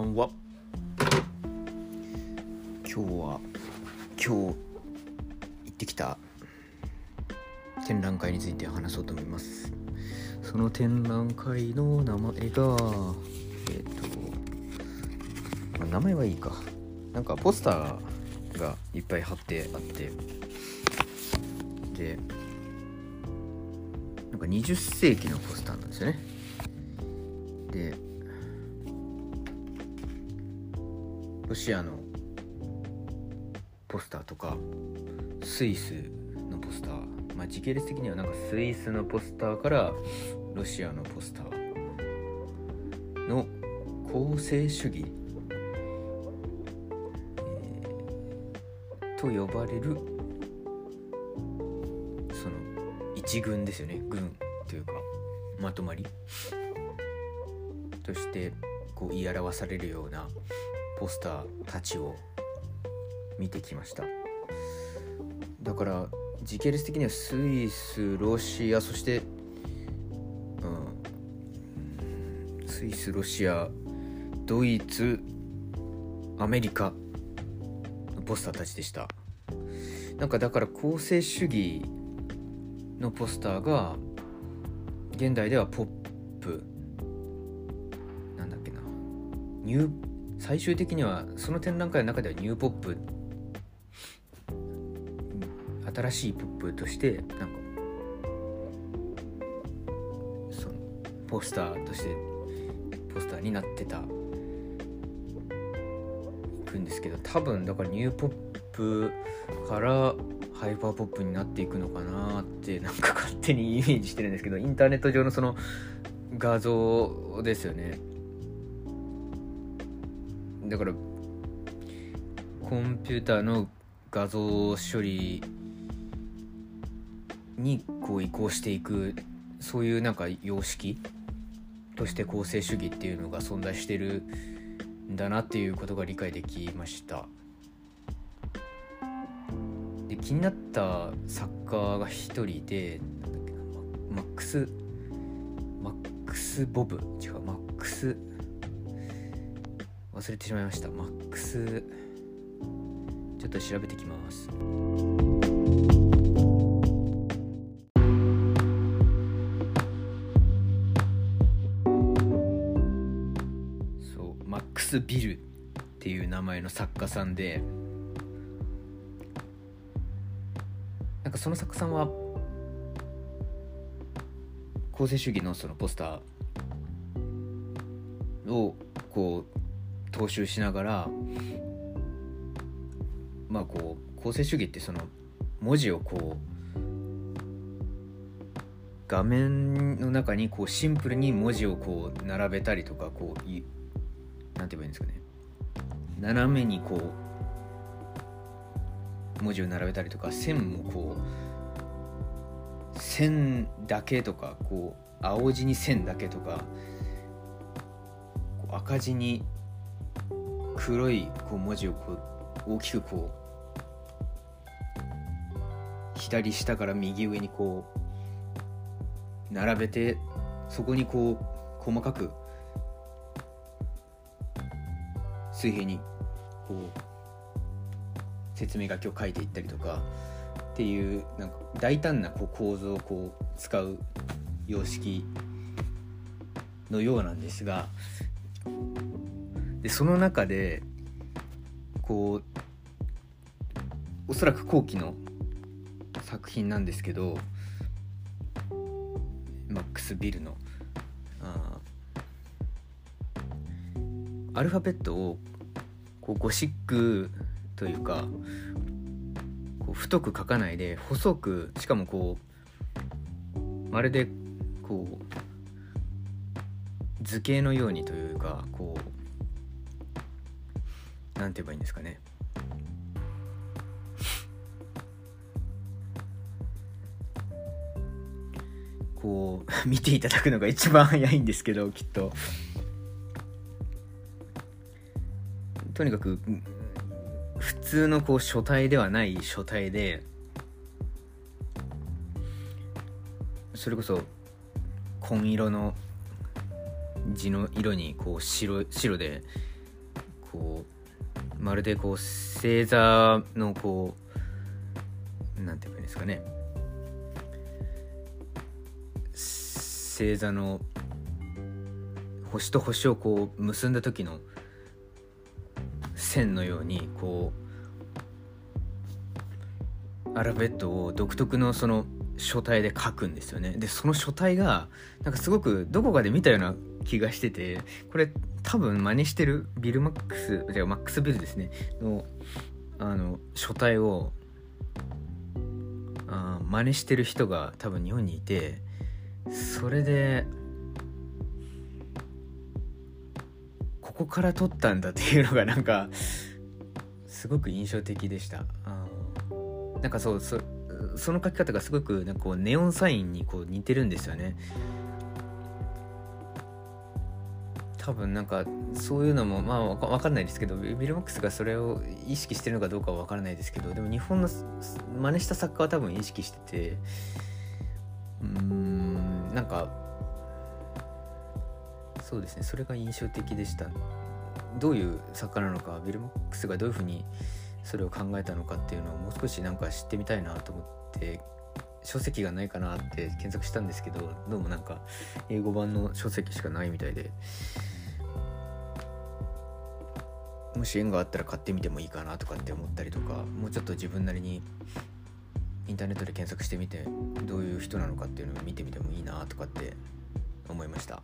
んは？今日は今日行ってきた展覧会について話そうと思います。その展覧会の名前がえっ、と、まあ、名前はいいか。なんかポスターがいっぱい貼ってあって。でなんか20世紀のポスターなんですよね。でロシアのポスターとかスイスのポスターまあ時系列的にはなんかスイスのポスターからロシアのポスターの構成主義、えー、と呼ばれるその一軍ですよね。軍というかまとまり。としてこう言い表されるようなポスターたちを見てきました。だから時系列的にはスイスロシアそして、うん、スイスロシアドイツアメリカのポスターたちでした。なんかだから構成主義のポスターが現代ではポップ。なんだっけな。ニュー最終的にはその展覧会の中ではニューポップ新しいポップとしてなんかそのポスターとしてポスターになってた。いくんですけど多分だからニューポップからハイパーポップになっていくのかなってなんか勝手にイメージしてるんですけどインターネット上のその画像ですよね。だからコンピューターの画像処理にこう移行していくそういうなんか様式として構成主義っていうのが存在してるんだなっていうことが理解できました。で気になった作家が一人でマックスマックス・ボブ？違うマックス忘れてしまいました。マックス。ちょっと調べてきます。そうマックス・ビルっていう名前の作家さんでなんかその作家さんは構成主義のそのポスターをこう踏襲しながらまあこう構成主義ってその文字をこう画面の中にこうシンプルに文字をこう並べたりとかこういなんて言えばいいんですかね。斜めにこう文字を並べたりとか線もこう線だけとかこう青字に線だけとか赤字に黒いこう文字をこう大きくこう左下から右上にこう並べてそこにこう細かく水平にこう説明書きを書いていったりとかっていうなんか大胆なこう構造をこう使う様式のようなんですがでその中でこうおそらく後期の作品なんですけどマックス・ビルのあアルファベットをこうゴシックというかこう太く書かないで細くしかもこうまるでこう図形のようにというかこうなんて言えばいいんですかね。こう見ていただくのが一番早いんですけどきっと。とにかく普通のこう書体ではない書体でそれこそ紺色の字の色にこう白白でこうまるでこう星座のこうなんて言うんですかね。星座の星と星をこう結んだ時の線のようにこうアルファベットを独特のその書体で書くんですよね。でその書体がなんかすごくどこかで見たような気がしててこれ多分真似してるビルマックスじゃマックスビルですね。のあの書体をあ真似してる人が多分日本にいてそれでここから撮ったんだっていうのがなんかすごく印象的でした。あなんかそうその書き方がすごくなんかこうネオンサインにこう似てるんですよね。多分なんかそういうのもまあ分かんないですけどビルマックスがそれを意識してるのかどうかは分からないですけどでも日本の真似した作家は多分意識しててうーんなんかそうですねそれが印象的でした。どういう作家なのかビルマックスがどういうふうにそれを考えたのかっていうのをもう少しなんか知ってみたいなと思って書籍がないかなって検索したんですけどどうもなんか英語版の書籍しかないみたいでもし縁があったら買ってみてもいいかなとかって思ったりとかもうちょっと自分なりにインターネットで検索してみてどういう人なのかっていうのを見てみてもいいなとかって思いました。